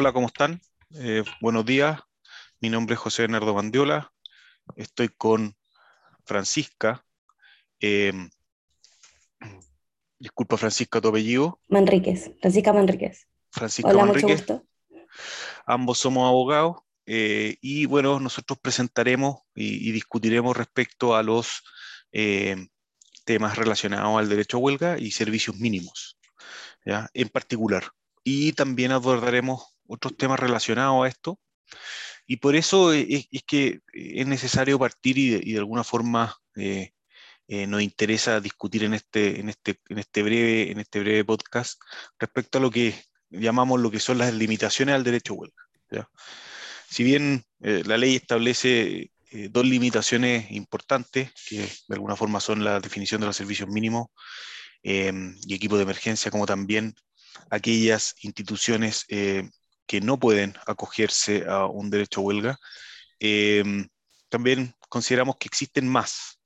Hola, ¿cómo están? Eh, buenos días. Mi nombre es José Bernardo Bandiola. Estoy con Francisca. Eh, disculpa, Francisca, tu apellido. Manríquez, Francisca Manríquez. Francisca Hola, Manríquez. mucho gusto. Ambos somos abogados eh, y bueno, nosotros presentaremos y, y discutiremos respecto a los eh, temas relacionados al derecho a huelga y servicios mínimos, ¿ya? en particular. Y también abordaremos otros temas relacionados a esto. Y por eso es, es que es necesario partir y de, alguna forma eh, eh, nos interesa discutir en este, en, este, en, este breve, en este breve podcast respecto a lo que llamamos lo que son las limitaciones al derecho a huelga. Si bien eh, la ley establece eh, dos limitaciones importantes, que de alguna forma son la definición de los servicios mínimos eh, y equipo de emergencia, como también aquellas instituciones eh, que no pueden acogerse a un derecho a huelga, eh, también consideramos que existen más,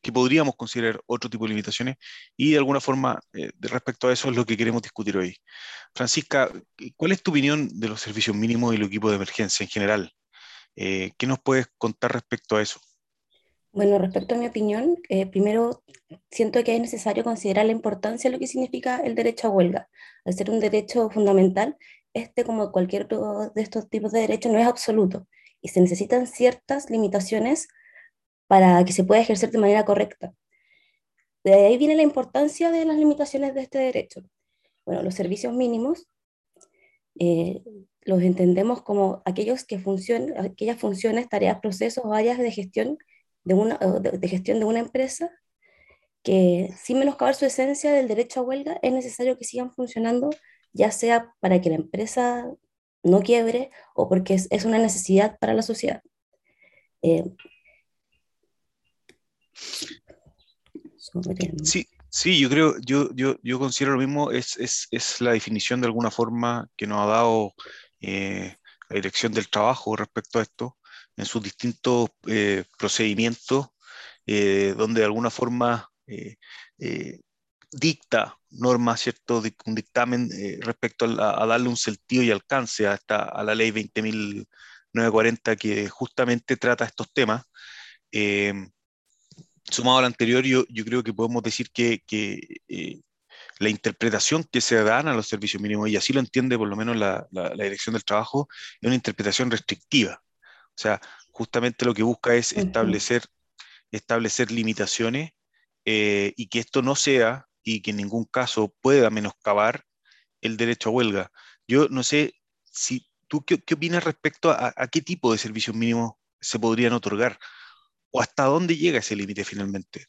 que podríamos considerar otro tipo de limitaciones y de alguna forma eh, respecto a eso es lo que queremos discutir hoy. Francisca, ¿cuál es tu opinión de los servicios mínimos y el equipo de emergencia en general? Eh, ¿Qué nos puedes contar respecto a eso? Bueno, respecto a mi opinión, eh, primero siento que es necesario considerar la importancia de lo que significa el derecho a huelga. Al ser un derecho fundamental, este, como cualquier otro de estos tipos de derechos, no es absoluto y se necesitan ciertas limitaciones para que se pueda ejercer de manera correcta. De ahí viene la importancia de las limitaciones de este derecho. Bueno, los servicios mínimos eh, los entendemos como aquellos que funcionan, aquellas funciones, tareas, procesos o áreas de gestión de, una, de gestión de una empresa que sin menoscabar su esencia del derecho a huelga es necesario que sigan funcionando, ya sea para que la empresa no quiebre o porque es, una necesidad para la sociedad. Eh, Sí, sí, yo creo, yo, yo, yo considero lo mismo, es, es, es la definición de alguna forma que nos ha dado eh, la Dirección del Trabajo respecto a esto, en sus distintos eh, procedimientos, donde de alguna forma dicta normas, ¿cierto?, un dictamen respecto a, darle un sentido y alcance a, esta, a la ley 20.940 que justamente trata estos temas sumado al anterior, yo, yo, creo que podemos decir que, que eh, la interpretación que se dan a los servicios mínimos, y así lo entiende por lo menos la, la, la, Dirección del Trabajo, es una interpretación restrictiva. O sea, justamente lo que busca es establecer, establecer limitaciones eh, y que esto no sea y que en ningún caso pueda menoscabar el derecho a huelga. Yo no sé si tú qué, qué opinas respecto a, a qué tipo de servicios mínimos se podrían otorgar o hasta dónde llega ese límite finalmente?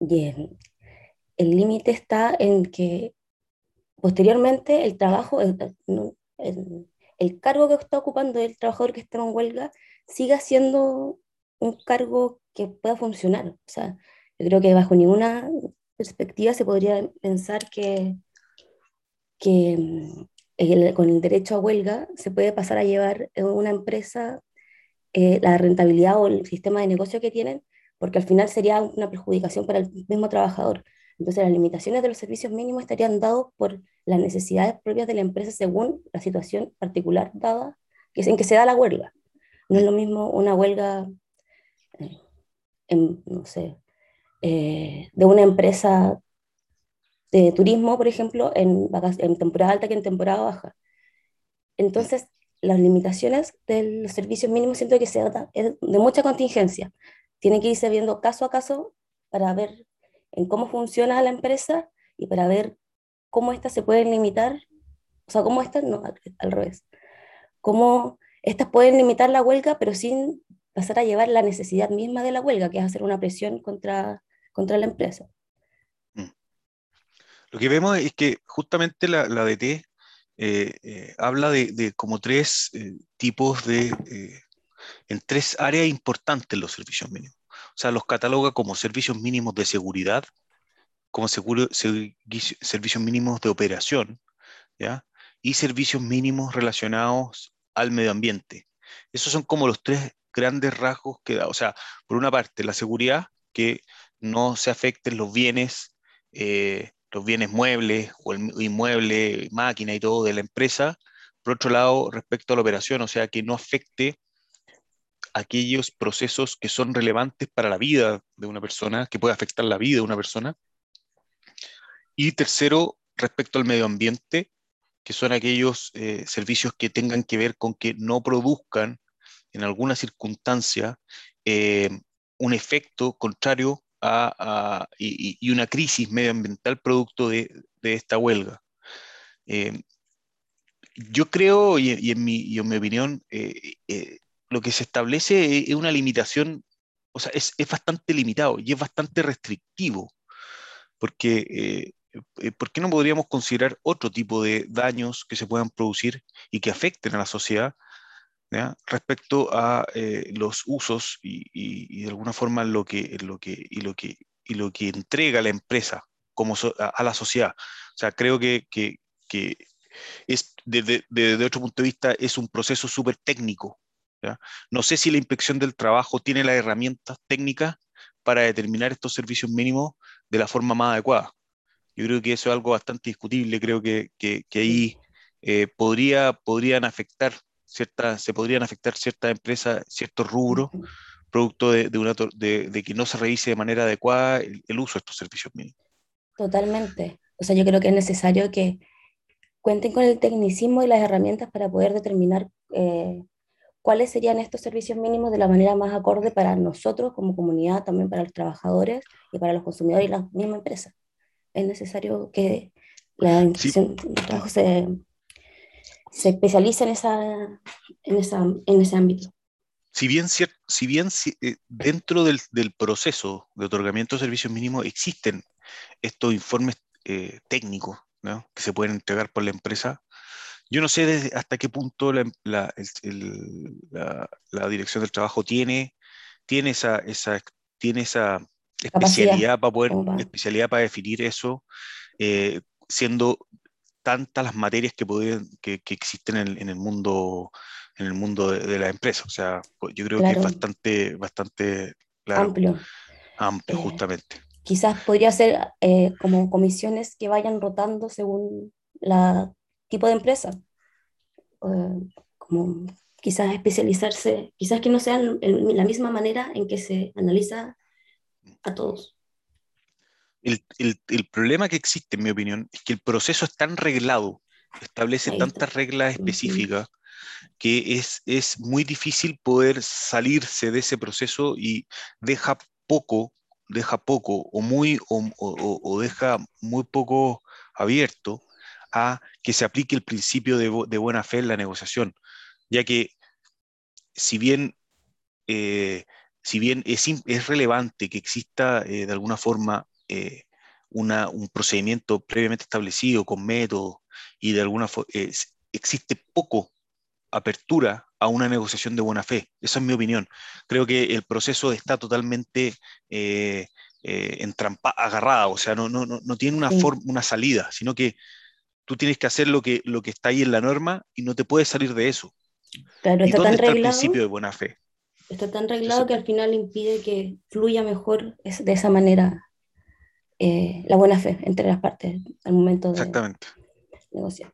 Bien, el límite está en que posteriormente el trabajo, el, el, el, cargo que está ocupando el trabajador que está en huelga siga siendo un cargo que pueda funcionar. O sea, yo creo que bajo ninguna perspectiva se podría pensar que, que el, con el derecho a huelga se puede pasar a llevar una empresa eh, la rentabilidad o el sistema de negocio que tienen, porque al final sería una perjudicación para el mismo trabajador. Entonces las limitaciones de los servicios mínimos estarían dados por las necesidades propias de la empresa según la situación particular dada que es en que se da la huelga. No es lo mismo una huelga, eh, en, no sé, eh, de una empresa de turismo, por ejemplo, en, temporada alta que en temporada baja. Entonces, las limitaciones de los servicios mínimos siento que se trata de mucha contingencia. Tiene que irse viendo caso a caso para ver en cómo funciona la empresa y para ver cómo éstas se pueden limitar, o sea, cómo estas, no, al, al revés, cómo estas pueden limitar la huelga, pero sin pasar a llevar la necesidad misma de la huelga, que es hacer una presión contra, contra la empresa. Mm. Lo que vemos es que justamente la, la DT eh, eh, habla de, como tres eh, tipos de, en tres áreas importantes los servicios mínimos. O sea, los cataloga como servicios mínimos de seguridad, como seguro, se, servicios mínimos de operación, ¿ya? Y servicios mínimos relacionados al medio ambiente. Esos son como los tres grandes rasgos que da. O sea, por una parte, la seguridad, que no se afecten los bienes eh, los bienes muebles o el inmueble, máquina y todo de la empresa por otro lado, respecto a la operación, o sea, que no afecte aquellos procesos que son relevantes para la vida de una persona, que puede afectar la vida de una persona. Y tercero, respecto al medio ambiente, que son aquellos eh, servicios que tengan que ver con que no produzcan en alguna circunstancia eh, un efecto contrario y, una crisis medioambiental producto de, esta huelga. Eh, yo creo, y, en mi, en mi, opinión, lo que se establece es una limitación, o sea, es, bastante limitado y es bastante restrictivo, porque eh, eh, ¿por qué no podríamos considerar otro tipo de daños que se puedan producir y que afecten a la sociedad respecto a eh, los usos y, de alguna forma lo que, lo que, y, lo que, y lo que entrega la empresa como a, la sociedad? O sea, creo que, que, es, desde, otro punto de vista es un proceso súper técnico no sé si la inspección del trabajo tiene las herramientas técnicas para determinar estos servicios mínimos de la forma más adecuada. Yo creo que eso es algo bastante discutible, creo que, que, ahí eh, podría, podrían afectar ciertas, se podrían afectar ciertas empresas, ciertos rubros, producto de, de, una, de, de, que no se revise de manera adecuada el, uso de estos servicios mínimos. Totalmente. O sea, yo creo que es necesario que cuenten con el tecnicismo y las herramientas para poder determinar eh, cuáles serían estos servicios mínimos de la manera más acorde para nosotros como comunidad, también para los trabajadores y para los consumidores y la misma empresa. Es necesario que la inspección de trabajo se, se especialice en, esa, en, esa, en ese ámbito. Si bien, si bien eh, dentro del, del, proceso de otorgamiento de servicios mínimos existen estos informes eh, técnicos ¿no? que se pueden entregar por la empresa, yo no sé hasta qué punto la, dirección del trabajo tiene, tiene esa, esa, tiene esa especialidad para poder, especialidad para definir eso, eh, siendo tantas las materias que, pueden, que, existen en, el mundo en el mundo de, la empresa. O sea, yo creo que es bastante, bastante amplio. Amplio, eh, justamente. Quizás podría ser eh, como comisiones que vayan rotando según la tipo de empresa. como quizás especializarse, quizás que no sea la misma manera en que se analiza a todos. El, el, el, problema que existe, en mi opinión, es que el proceso es tan reglado, establece tantas reglas específicas, que es, es muy difícil poder salirse de ese proceso y deja poco, deja poco o muy o, o, o deja muy poco abierto a que se aplique el principio de, buena fe en la negociación, ya que si bien, eh, si bien es, es, relevante que exista eh, de alguna forma eh, una, un procedimiento previamente establecido con métodos y de alguna forma existe poco apertura a una negociación de buena fe. Esa es mi opinión. Creo que el proceso está totalmente eh, agarrado, o sea, no, no, no tiene una, forma, una salida, sino que tú tienes que hacer lo que, lo que está ahí en la norma y no te puedes salir de eso. Claro, está tan reglado, el principio de buena fe? Está tan reglado que al final impide que fluya mejor de esa manera eh, la buena fe entre las partes al momento de negociar.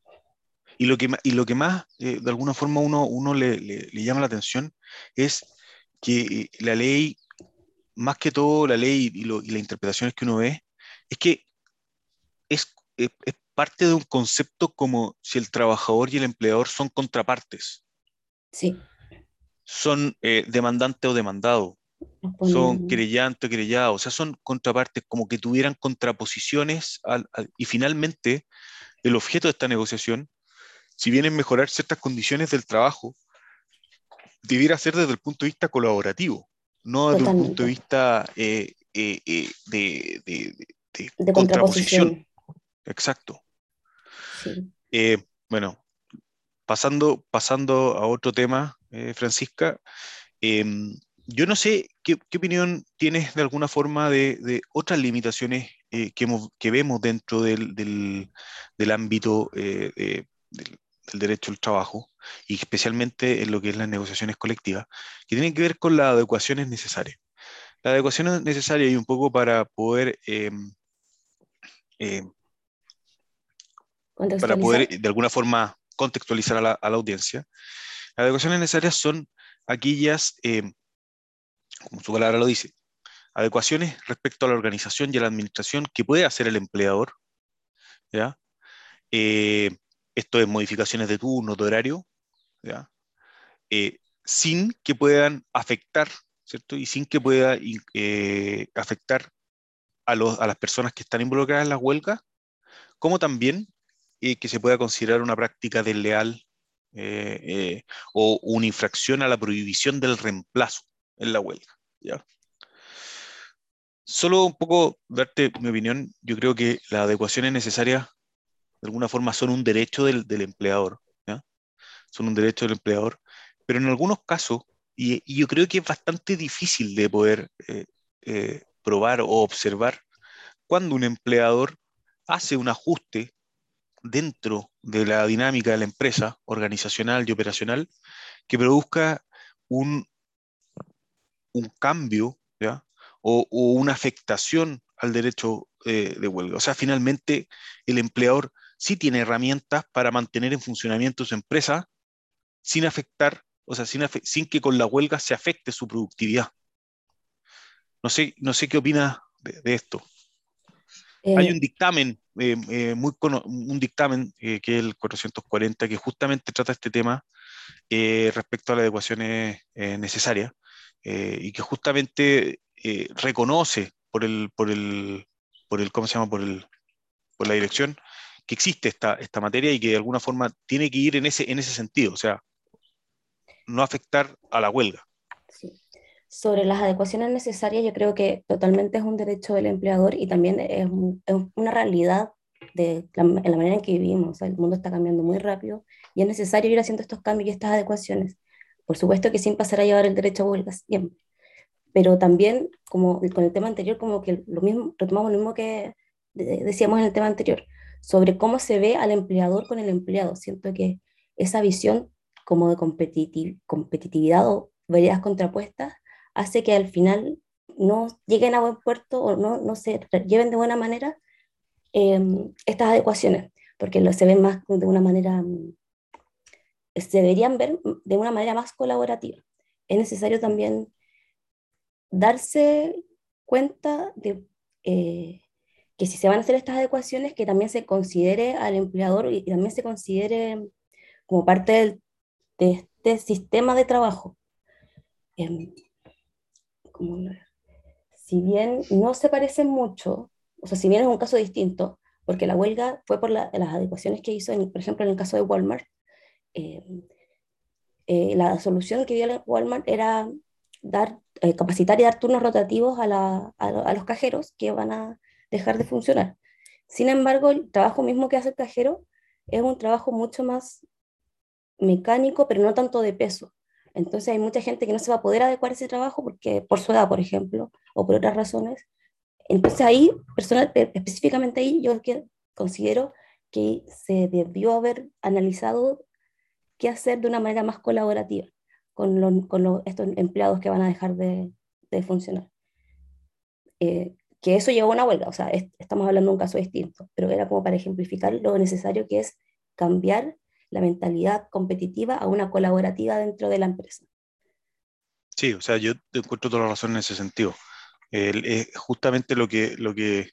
Y lo que, y lo que más, eh, de alguna forma, uno, uno le, le, llama la atención es que eh, la ley, más que todo la ley y, lo, y las interpretaciones que uno ve, es que es, es, parte de un concepto como si el trabajador y el empleador son contrapartes. Sí. Son eh, demandante o demandado. Son querellante o querellado. O sea, son contrapartes como que tuvieran contraposiciones y finalmente el objeto de esta negociación, si bien es mejorar ciertas condiciones del trabajo, debiera ser desde el punto de vista colaborativo, no desde un punto de vista eh, eh, de, de, contraposición. Exacto. Eh, bueno, pasando, pasando a otro tema, eh, Francisca, em, yo no sé qué, opinión tienes de alguna forma de, otras limitaciones eh, que, vemos dentro del, ámbito del, derecho al trabajo y especialmente en lo que es las negociaciones colectivas, que tienen que ver con las adecuaciones necesarias. Las adecuaciones necesarias y un poco para poder em, em, para poder de alguna forma contextualizar a la, audiencia. Las adecuaciones necesarias son aquellas, eh, como su palabra lo dice, adecuaciones respecto a la organización y a la administración que puede hacer el empleador. ¿ya? Eh, esto es modificaciones de turno, de horario, ¿ya? Eh, sin que puedan afectar, ¿cierto? Y sin que pueda afectar a, a, las personas que están involucradas en las huelgas, como también que se pueda considerar una práctica desleal eh, eh, o una infracción a la prohibición del reemplazo en la huelga. ¿ya? Solo un poco darte mi opinión, yo creo que las adecuaciones necesarias de alguna forma son un derecho del, empleador, ¿ya? son un derecho del empleador, pero en algunos casos, y, yo creo que es bastante difícil de poder eh, probar o observar cuando un empleador hace un ajuste dentro de la dinámica de la empresa organizacional y operacional que produzca un, un cambio O, una afectación al derecho eh, de huelga. O sea, finalmente el empleador sí tiene herramientas para mantener en funcionamiento su empresa sin afectar, o sea, sin, sin que con la huelga se afecte su productividad. No sé, no sé qué opina de esto. Hay eh, un dictamen, eh, eh, muy un dictamen que es el 440, que justamente trata este tema respecto a las adecuaciones necesarias y que justamente reconoce por el, por el, por el, ¿cómo se llama? Por, el, por la dirección que existe esta, esta materia y que de alguna forma tiene que ir en ese, en ese sentido, o sea, no afectar a la huelga. Sobre las adecuaciones necesarias, yo creo que totalmente es un derecho del empleador y también es, una realidad de en la manera en que vivimos. el mundo está cambiando muy rápido y es necesario ir haciendo estos cambios y estas adecuaciones. Por supuesto que sin pasar a llevar el derecho a huelgas siempre. Pero también, como con el tema anterior, como que lo mismo, retomamos lo mismo que decíamos en el tema anterior, sobre cómo se ve al empleador con el empleado. Siento que esa visión como de competitividad o veredas contrapuestas hace que al final no lleguen a buen puerto o no, no se lleven de buena manera em, estas adecuaciones, porque lo, se ven más de una manera, mm, se deberían ver de una manera más colaborativa. Es necesario también darse cuenta de eh, que si se van a hacer estas adecuaciones, que también se considere al empleador y también se considere como parte de este sistema de trabajo. Em, si bien no se parecen mucho, o sea, si bien es un caso distinto, porque la huelga fue por las adecuaciones que hizo, por ejemplo, en el caso de Walmart, eh, eh, la solución que dio Walmart era dar, eh, capacitar y dar turnos rotativos a, a, los cajeros que van a dejar de funcionar. Sin embargo, el trabajo mismo que hace el cajero es un trabajo mucho más mecánico, pero no tanto de peso. Entonces hay mucha gente que no se va a poder adecuar a ese trabajo porque por su edad, por ejemplo, o por otras razones. Entonces ahí, personal, eh, específicamente ahí, yo considero que se debió haber analizado qué hacer de una manera más colaborativa con, con estos empleados que van a dejar de, de funcionar. Eh, que eso llevó a una huelga, o sea, estamos hablando de un caso distinto, pero era como para ejemplificar lo necesario que es cambiar la mentalidad competitiva a una colaborativa dentro de la empresa. Sí, o sea, yo encuentro toda la razón en ese sentido. es justamente lo que, lo, que,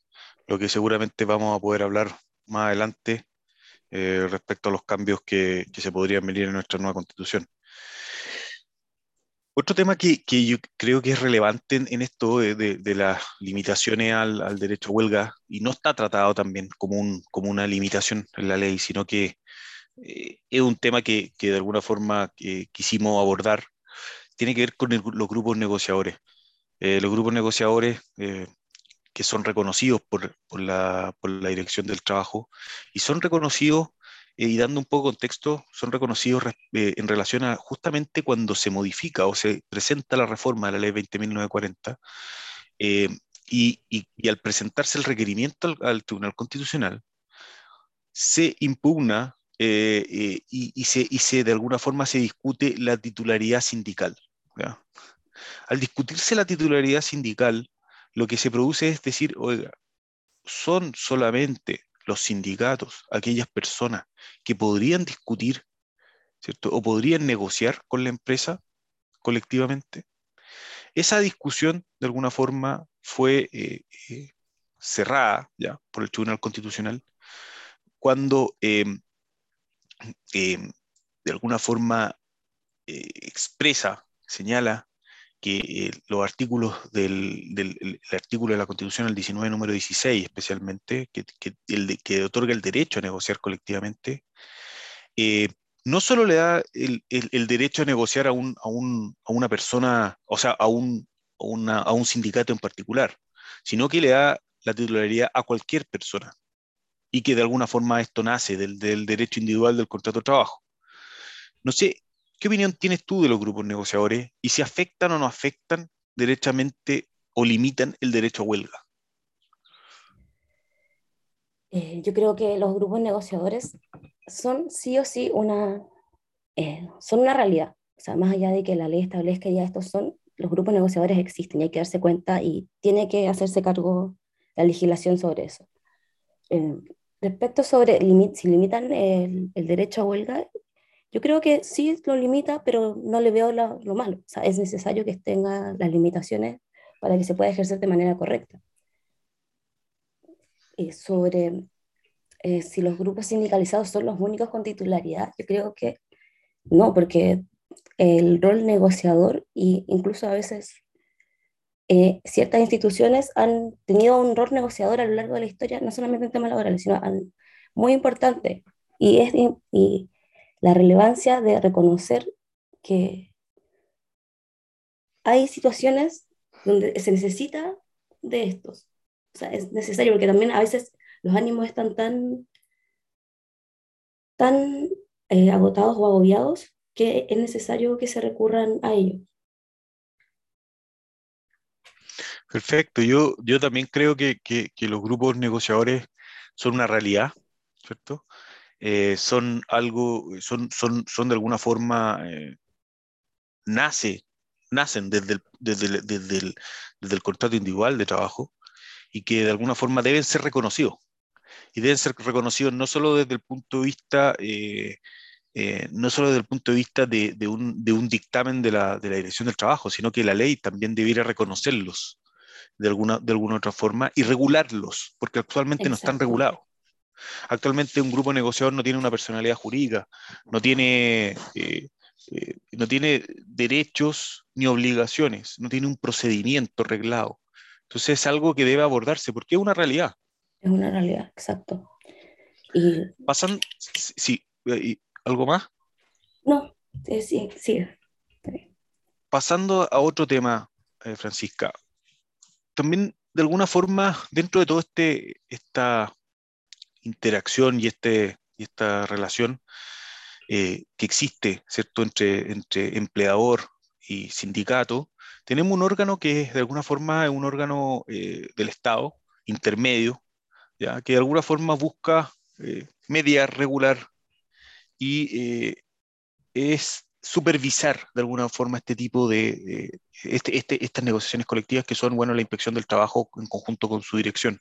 lo que seguramente vamos a poder hablar más adelante eh, respecto a los cambios que, que, se podrían venir en nuestra nueva constitución. Otro tema que, que yo creo que es relevante en, esto de, de, las limitaciones al, al, derecho a huelga, y no está tratado también como, un, como una limitación en la ley, sino que eh, es un tema que, que, de alguna forma eh, quisimos abordar. Tiene que ver con los grupos negociadores. Los grupos negociadores que son reconocidos por, por, la, por, la, Dirección del Trabajo y son reconocidos, y dando un poco de contexto, son reconocidos en relación a justamente cuando se modifica o se presenta la reforma de la ley 20.940 y, y, y, al presentarse el requerimiento al, al Tribunal Constitucional, se impugna eh, eh, y, se, y, se, de alguna forma se discute la titularidad sindical. Al discutirse la titularidad sindical, lo que se produce es decir, oiga, son solamente los sindicatos, aquellas personas que podrían discutir, ¿cierto? O podrían negociar con la empresa colectivamente. Esa discusión, de alguna forma, fue eh, eh, cerrada ya por el Tribunal Constitucional cuando em, em, de alguna forma eh, expresa, señala que los artículos del, artículo de la Constitución, el 19, número 16 especialmente, que, el que otorga el derecho a negociar colectivamente, no solo le da el, derecho a negociar a, un, a, una persona, o sea, a un, a un sindicato en particular, sino que le da la titularidad a cualquier persona y que de alguna forma esto nace del, derecho individual del contrato de trabajo. No sé, ¿qué opinión tienes tú de los grupos negociadores y si afectan o no afectan derechamente o limitan el derecho a huelga? Eh, yo creo que los grupos negociadores son sí o sí una, eh, son una realidad. O sea, más allá de que la ley establezca ya estos son, los grupos negociadores existen y hay que darse cuenta y tiene que hacerse cargo la legislación sobre eso. Eh, respecto sobre si limitan el, derecho a huelga, yo creo que sí lo limita, pero no le veo lo, lo malo. O sea, es necesario que tenga las limitaciones para que se pueda ejercer de manera correcta. Sobre eh, si los grupos sindicalizados son los únicos con titularidad, yo creo que no, porque el rol negociador e incluso a veces eh, ciertas instituciones han tenido un rol negociador a lo largo de la historia, no solamente en temas laborales, sino muy importante. Y, es, y la relevancia de reconocer que hay situaciones donde se necesita de estos. O sea, es necesario porque también a veces los ánimos están tan, tan eh, agotados o agobiados que es necesario que se recurran a ellos. Perfecto, yo, yo también creo que, que, los grupos negociadores son una realidad, ¿cierto? Eh, son algo, son, son, son de alguna forma, eh, nace, nacen desde el, desde, desde, el, desde el contrato individual de trabajo y que de alguna forma deben ser reconocidos y deben ser reconocidos no solo desde el punto de vista, eh, eh, no solo desde el punto de vista de, de, un, de un, dictamen de la, de la, Dirección del Trabajo, sino que la ley también debiera reconocerlos de alguna, de alguna otra forma y regularlos, porque actualmente no están regulados. Actualmente un grupo negociador no tiene una personalidad jurídica, no tiene, eh, no tiene derechos ni obligaciones, no tiene un procedimiento reglado. Entonces es algo que debe abordarse porque es una realidad es una realidad, exacto. Y, Pasan, sí, ¿y ¿algo más? No, sí, sí. Pasando a otro tema, eh, Francisca, también de alguna forma, dentro de toda este, esta interacción y, este, y esta relación eh, que existe, ¿cierto?, entre, empleador y sindicato, tenemos un órgano que es de alguna forma un órgano eh, del Estado, intermedio, que de alguna forma busca eh, mediar, regular y eh, es supervisar de alguna forma este tipo de, este, este, estas negociaciones colectivas que son, bueno, la inspección del trabajo en conjunto con su dirección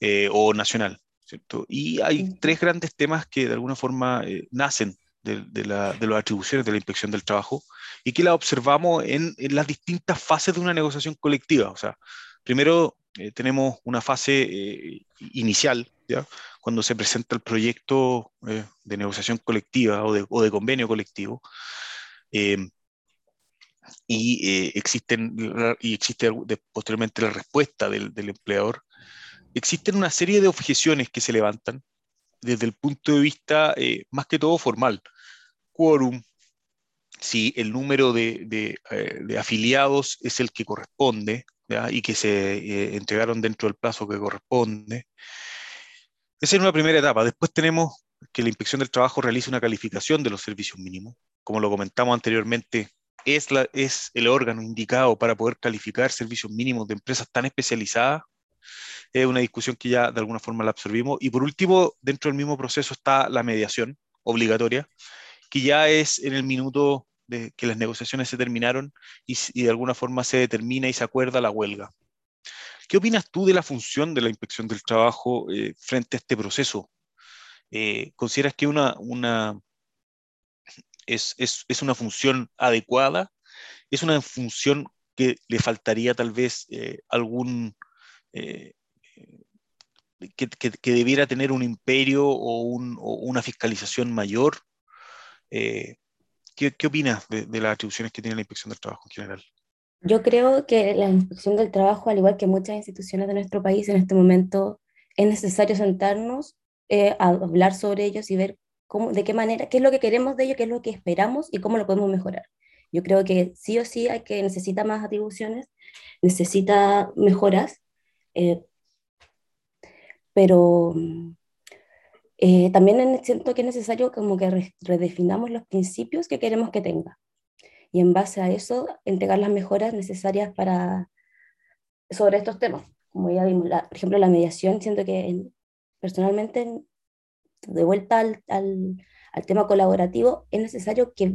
eh, o nacional. ¿cierto? Y hay tres grandes temas que de alguna forma nacen de, de, la, de, las atribuciones de la inspección del trabajo y que la observamos en, en, las distintas fases de una negociación colectiva. O sea, primero eh, tenemos una fase eh, inicial, ¿ya? cuando se presenta el proyecto eh, de negociación colectiva o de, o de convenio colectivo. y, existen, y existe posteriormente la respuesta del, del empleador. Existen una serie de objeciones que se levantan desde el punto de vista más que todo formal. Quórum, si el número de, de, afiliados es el que corresponde, y que se eh, entregaron dentro del plazo que corresponde. Esa es una primera etapa. Después tenemos que la inspección del trabajo realice una calificación de los servicios mínimos. Como lo comentamos anteriormente, es, es el órgano indicado para poder calificar servicios mínimos de empresas tan especializadas. Es una discusión que ya de alguna forma la absorbimos. Y por último, dentro del mismo proceso está la mediación obligatoria, que ya es en el minuto de que las negociaciones se terminaron y, de alguna forma se determina y se acuerda la huelga. ¿Qué opinas tú de la función de la inspección del trabajo eh, frente a este proceso? Eh, ¿Consideras que una, una, es, es, es, una función adecuada? ¿Es una función que le faltaría tal vez eh, algún... Que, que, que, debiera tener un imperio o, un, o una fiscalización mayor? ¿qué, ¿qué, opinas de, de las atribuciones que tiene la inspección del trabajo en general? Yo creo que la inspección del trabajo, al igual que muchas instituciones de nuestro país en este momento, es necesario sentarnos eh, a hablar sobre ellos y ver cómo, de qué manera, qué es lo que queremos de ellos, qué es lo que esperamos y cómo lo podemos mejorar. Yo creo que sí o sí hay que necesita más atribuciones, necesita mejoras, eh, pero eh, también siento que es necesario como que redefinamos los principios que queremos que tenga y en base a eso entregar las mejoras necesarias para sobre estos temas. Como ya vimos, por ejemplo, la mediación, siento que personalmente, de vuelta al, al, al, tema colaborativo, es necesario que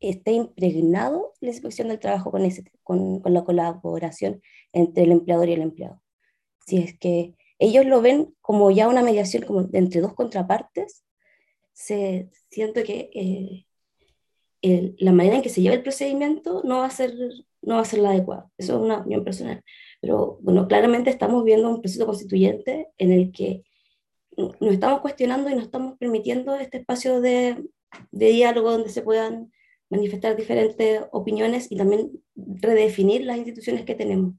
esté impregnado la inspección del trabajo con, ese, con, con la colaboración entre el empleador y el empleado. Si es que ellos lo ven como ya una mediación como entre dos contrapartes, se, siento que eh, la manera en que se lleva el procedimiento no va a ser, no va a ser la adecuada. Eso es una opinión personal. Pero bueno, claramente estamos viendo un proceso constituyente en el que nos estamos cuestionando y nos estamos permitiendo este espacio de, de diálogo donde se puedan manifestar diferentes opiniones y también redefinir las instituciones que tenemos.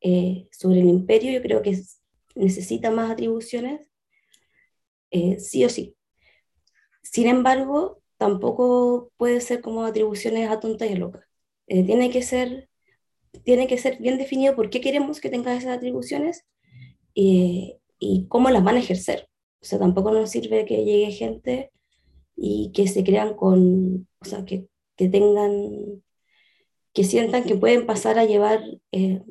Eh, sobre el imperio, yo creo que necesita más atribuciones, eh, sí o sí. Sin embargo, tampoco puede ser como atribuciones a tontas y locas. Eh, tiene, que ser, tiene que ser bien definido por qué queremos que tenga esas atribuciones y, y cómo las van a ejercer. O sea, tampoco nos sirve que llegue gente y que se crean con, o sea, que, que tengan, que sientan que pueden pasar a llevar eh,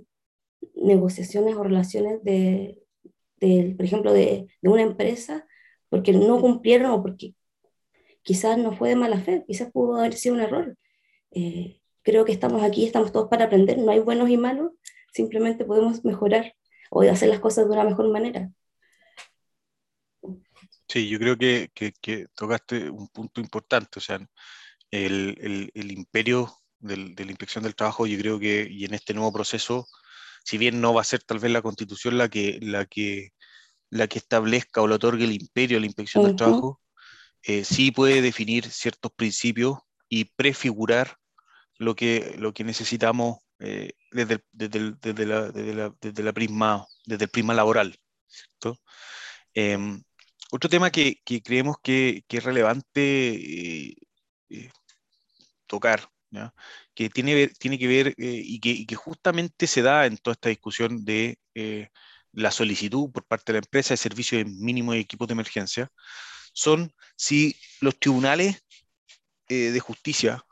negociaciones o relaciones de, de por ejemplo, de, de, una empresa porque no cumplieron o porque quizás no fue de mala fe, quizás pudo haber sido un error. Eh, creo que estamos aquí, estamos todos para aprender, no hay buenos y malos, simplemente podemos mejorar o hacer las cosas de una mejor manera. Sí, yo creo que, que, tocaste un punto importante, o sea, el, el, el imperio del, de la inspección del trabajo, yo creo que, y en este nuevo proceso, si bien no va a ser tal vez la constitución la que, la que, la que establezca o le otorgue el imperio a la inspección uh -huh. del trabajo, eh, sí puede definir ciertos principios y prefigurar lo que, lo que necesitamos eh, desde, el, desde, el, desde, la, desde, la, desde, la, prisma, desde el prisma laboral. Eh, otro tema que, que creemos que, que, es relevante eh, tocar, que tiene, tiene que ver eh, y que, justamente se da en toda esta discusión de la solicitud por parte de la empresa de servicio de mínimo de equipos de emergencia, son si los tribunales eh, de justicia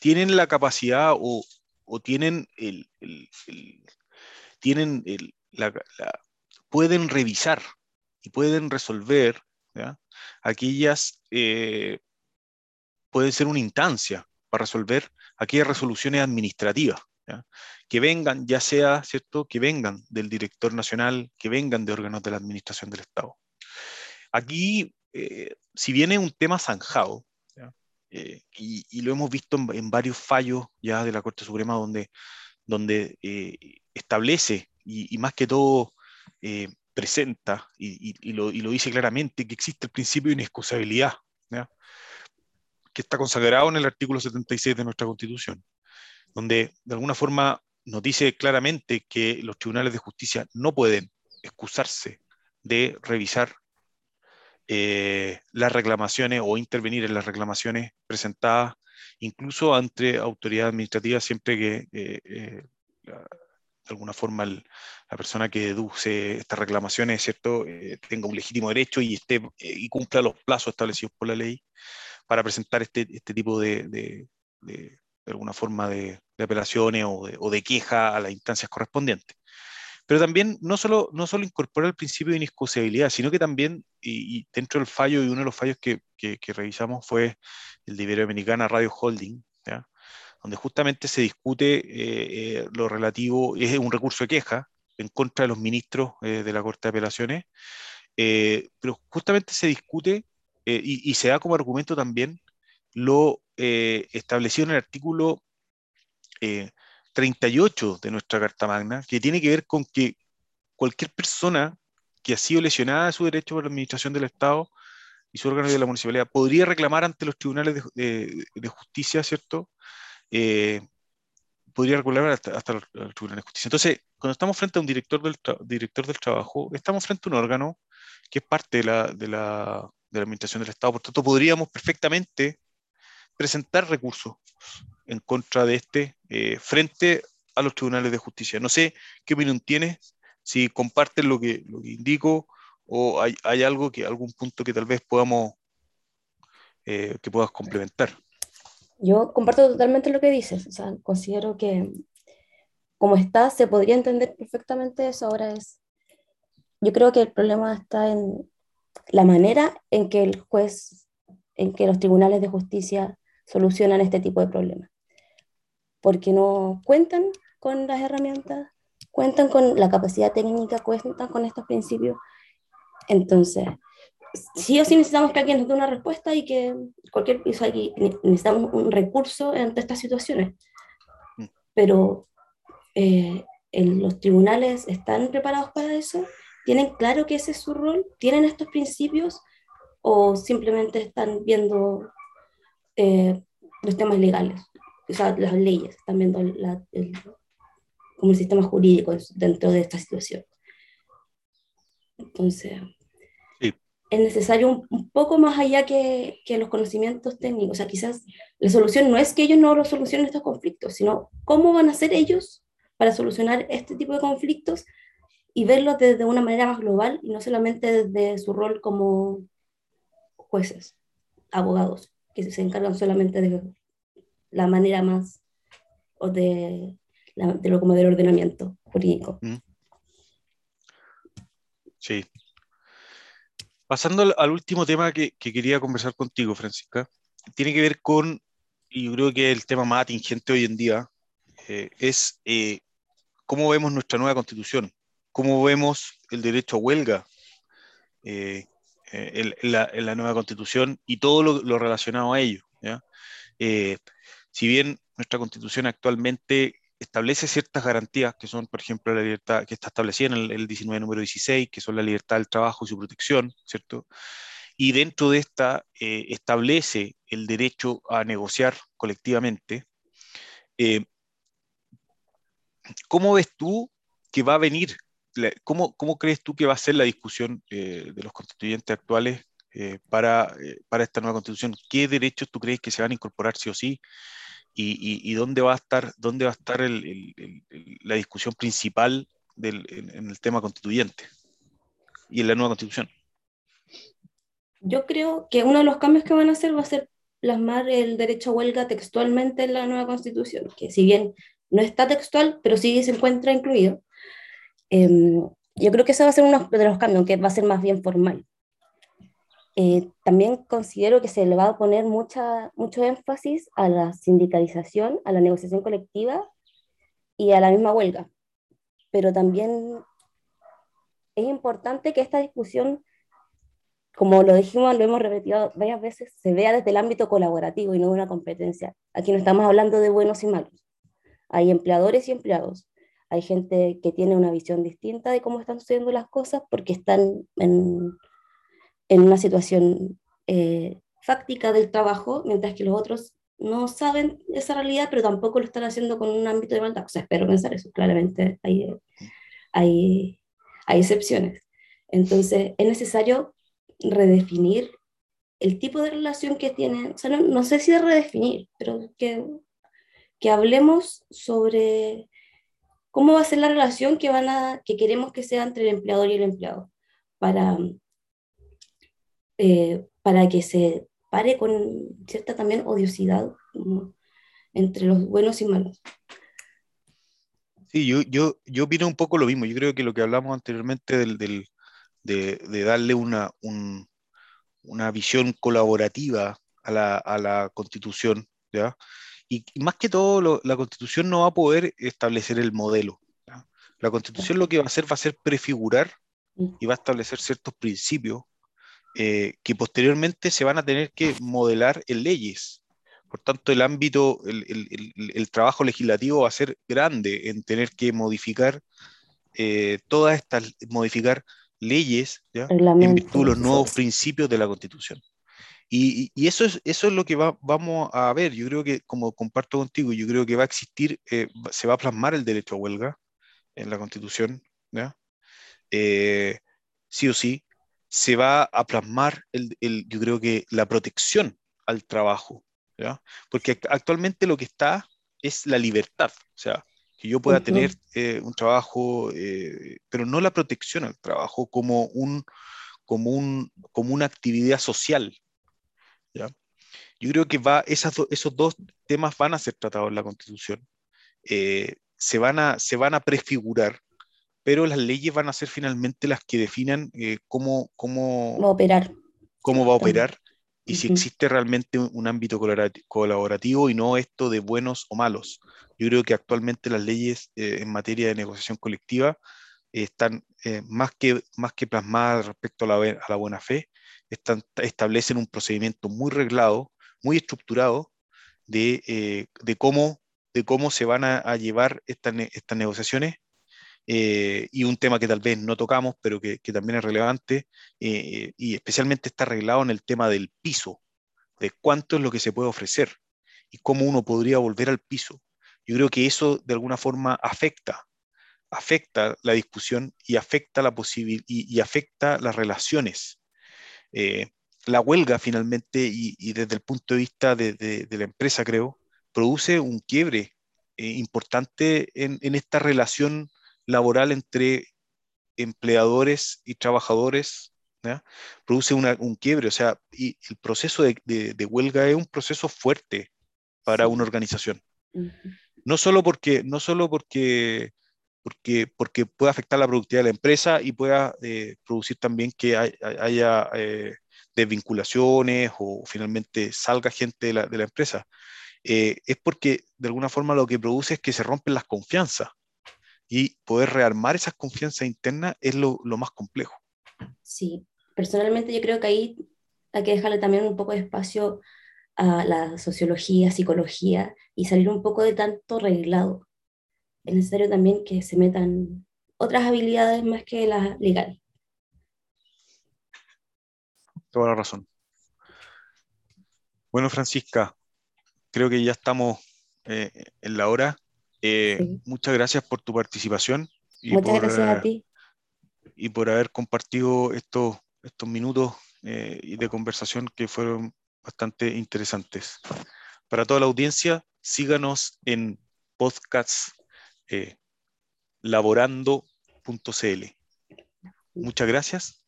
tienen la capacidad o, o tienen el, el, tienen el, la, pueden revisar y pueden resolver aquellas, eh, pueden ser una instancia para resolver aquellas resoluciones administrativas. ¿ya? que vengan, ya sea, ¿cierto?, que vengan del director nacional, que vengan de órganos de la administración del Estado. Aquí eh, si bien es un tema zanjado, eh, y, y, lo hemos visto en, en, varios fallos ya de la Corte Suprema donde, donde eh, establece y, y, más que todo eh, presenta y, lo, y, lo, dice claramente que existe el principio de inexcusabilidad, ¿ya? Que está consagrado en el artículo 76 de nuestra Constitución, donde de alguna forma nos dice claramente que los tribunales de justicia no pueden excusarse de revisar eh, las reclamaciones o intervenir en las reclamaciones presentadas incluso ante autoridad administrativa siempre que eh, eh, de alguna forma el, la persona que deduce estas reclamaciones cierto eh, tenga un legítimo derecho y esté y cumpla los plazos establecidos por la ley para presentar este, este tipo de, de, de, de alguna forma de, apelaciones o, o de, queja a las instancias correspondientes pero también no solo, no solo incorpora el principio de inexcusabilidad, sino que también, y, y, dentro del fallo, y uno de los fallos que, que, que revisamos fue el de Iberoamericana Radio Holding, ¿ya? donde justamente se discute eh, eh, lo relativo, es un recurso de queja, en contra de los ministros de la Corte de Apelaciones, pero justamente se discute y, y, se da como argumento también lo establecido en el artículo 38 de nuestra Carta Magna, que tiene que ver con que cualquier persona que ha sido lesionada de su derecho por la administración del Estado y su órgano de la municipalidad podría reclamar ante los tribunales de, justicia, ¿cierto? Eh, podría reclamar hasta, los, tribunales de justicia. Entonces, cuando estamos frente a un director del, director del trabajo, estamos frente a un órgano que es parte de la, de la administración del Estado. Por tanto, podríamos perfectamente presentar recursos en contra de este eh, frente a los tribunales de justicia. No sé qué opinión tienes, si comparten lo que, lo que indico o hay, hay, algo que, algún punto que tal vez podamos, eh, que puedas complementar. Yo comparto totalmente lo que dices, o sea, considero que como está se podría entender perfectamente eso, ahora es, yo creo que el problema está en la manera en que el juez, en que los tribunales de justicia solucionan este tipo de problemas porque no cuentan con las herramientas, cuentan con la capacidad técnica, cuentan con estos principios. Entonces, sí o sí necesitamos que alguien nos dé una respuesta y que cualquier piso aquí necesitamos un recurso ante estas situaciones. Mm. Pero eh, en los tribunales están preparados para eso, tienen claro que ese es su rol, tienen estos principios o simplemente están viendo eh, los temas legales o sea, las leyes, están viendo la, el, como el sistema jurídico dentro de esta situación. Entonces, es necesario un, poco más allá que, que, los conocimientos técnicos. O sea, quizás la solución no es que ellos no solucionen estos conflictos, sino cómo van a hacer ellos para solucionar este tipo de conflictos y verlos desde una manera más global y no solamente desde su rol como jueces, abogados, que se encargan solamente de la manera más o de, de lo como del ordenamiento jurídico. Sí. Pasando al, último tema que, que, quería conversar contigo, Francisca, tiene que ver con, y yo creo que el tema más atingente hoy en día, eh, es eh, cómo vemos nuestra nueva constitución, cómo vemos el derecho a huelga eh, en, la, en, la, nueva constitución y todo lo, relacionado a ello. ¿ya? si bien nuestra constitución actualmente establece ciertas garantías que son, por ejemplo, la libertad que está establecida en el, 19 número 16, que son la libertad del trabajo y su protección, ¿cierto? Y dentro de esta eh, establece el derecho a negociar colectivamente. Eh, ¿Cómo ves tú que va a venir? ¿Cómo, crees tú que va a ser la discusión eh, de los constituyentes actuales para, para esta nueva constitución? ¿Qué derechos tú crees que se van a incorporar sí o sí? y, dónde va a estar, dónde va a estar la discusión principal en, el tema constituyente y en la nueva constitución. Yo creo que uno de los cambios que van a hacer va a ser plasmar el derecho a huelga textualmente en la nueva constitución, que si bien no está textual, pero sí se encuentra incluido. Em, yo creo que ese va a ser uno de los cambios, que va a ser más bien formal. Eh, también considero que se le va a poner mucha, mucho énfasis a la sindicalización, a la negociación colectiva y a la misma huelga. Pero también es importante que esta discusión, como lo dijimos, lo hemos repetido varias veces, se vea desde el ámbito colaborativo y no de una competencia. Aquí no estamos hablando de buenos y malos. Hay empleadores y empleados. Hay gente que tiene una visión distinta de cómo están sucediendo las cosas porque están en en una situación eh, fáctica del trabajo, mientras que los otros no saben esa realidad, pero tampoco lo están haciendo con un ámbito de maldad. O sea, espero pensar eso, claramente hay, hay, hay excepciones. Entonces, es necesario redefinir el tipo de relación que tienen, o sea, no, no sé si de redefinir, pero que, que hablemos sobre cómo va a ser la relación que, van a, que queremos que sea entre el empleador y el empleado, para, eh, para que se pare con cierta también odiosidad entre los buenos y malos. Sí, yo, yo, yo opino un poco lo mismo. Yo creo que lo que hablamos anteriormente del, del, de, darle una, un, una visión colaborativa a la, a la constitución, ¿ya? Y, más que todo, lo, la constitución no va a poder establecer el modelo. La constitución lo que va a hacer va a ser prefigurar Mm. y va a establecer ciertos principios eh, que posteriormente se van a tener que modelar en leyes. Por tanto, el ámbito, el, el- el- el trabajo legislativo va a ser grande en tener que modificar eh, todas estas, modificar leyes ¿ya? en virtud de los nuevos principios de la Constitución. Y, y- eso es, eso es lo que va- vamos a ver. Yo creo que, como comparto contigo, yo creo que va a existir, eh, se va a plasmar el derecho a huelga en la Constitución, ¿ya? Eh, sí o sí, se va a plasmar, el, el- yo creo que la protección al trabajo, ¿ya? Porque act- actualmente lo que está es la libertad, o sea, que yo pueda Ujú. tener eh, un trabajo, eh, pero no la protección al trabajo como, un, como, un, como una actividad social, ¿ya? Yo creo que va, esas do- esos dos temas van a ser tratados en la Constitución. Eh, se, van a, se van a prefigurar, pero las leyes van a ser finalmente las que definan eh, cómo, cómo, Va a operar. cómo va a operar y si Ujú. existe realmente un, ámbito colaborativo y no esto de buenos o malos. Yo creo que actualmente las leyes eh, en materia de negociación colectiva eh, están eh, más, que, más que plasmadas respecto a la, a la buena fe, están, establecen un procedimiento muy reglado, muy estructurado de, eh, de, cómo, de cómo se van a, a llevar estas, estas negociaciones eh, y un tema que tal vez no tocamos, pero que, que también es relevante, eh, y especialmente está arreglado en el tema del piso, de cuánto es lo que se puede ofrecer y cómo uno podría volver al piso. Yo creo que eso de alguna forma afecta, afecta la discusión y afecta la y, y afecta las relaciones. Eh, la huelga finalmente, y, y desde el punto de vista de, de- de la empresa, creo, produce un quiebre eh, importante en, en esta relación laboral entre empleadores y trabajadores, ¿ya? produce una- un quiebre, o sea, y el proceso de, de- huelga es un proceso fuerte para una organización. No solo porque, no solo porque, porque, porque pueda afectar la productividad de la empresa y pueda eh, producir también que hay- haya eh, desvinculaciones o finalmente salga gente de la, de la empresa, eh, es porque de alguna forma lo que produce es que se rompen las confianzas y poder rearmar esas confianzas internas es lo, lo más complejo. Sí, personalmente yo creo que ahí hay que dejarle también un poco de espacio a la sociología, psicología y salir un poco de tanto reglado. Es necesario también que se metan otras habilidades más que las legales. Toda la razón. Bueno, Francisca, creo que ya estamos eh, en la hora. Eh, Sí. Muchas gracias por tu participación y Muchas por, gracias a eh, ti. y por haber compartido estos, estos minutos eh, de conversación que fueron bastante interesantes. Para toda la audiencia, síganos en podcast eh, laborando.cl. Muchas gracias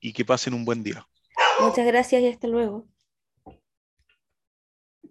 y que pasen un buen día. Muchas gracias y hasta luego.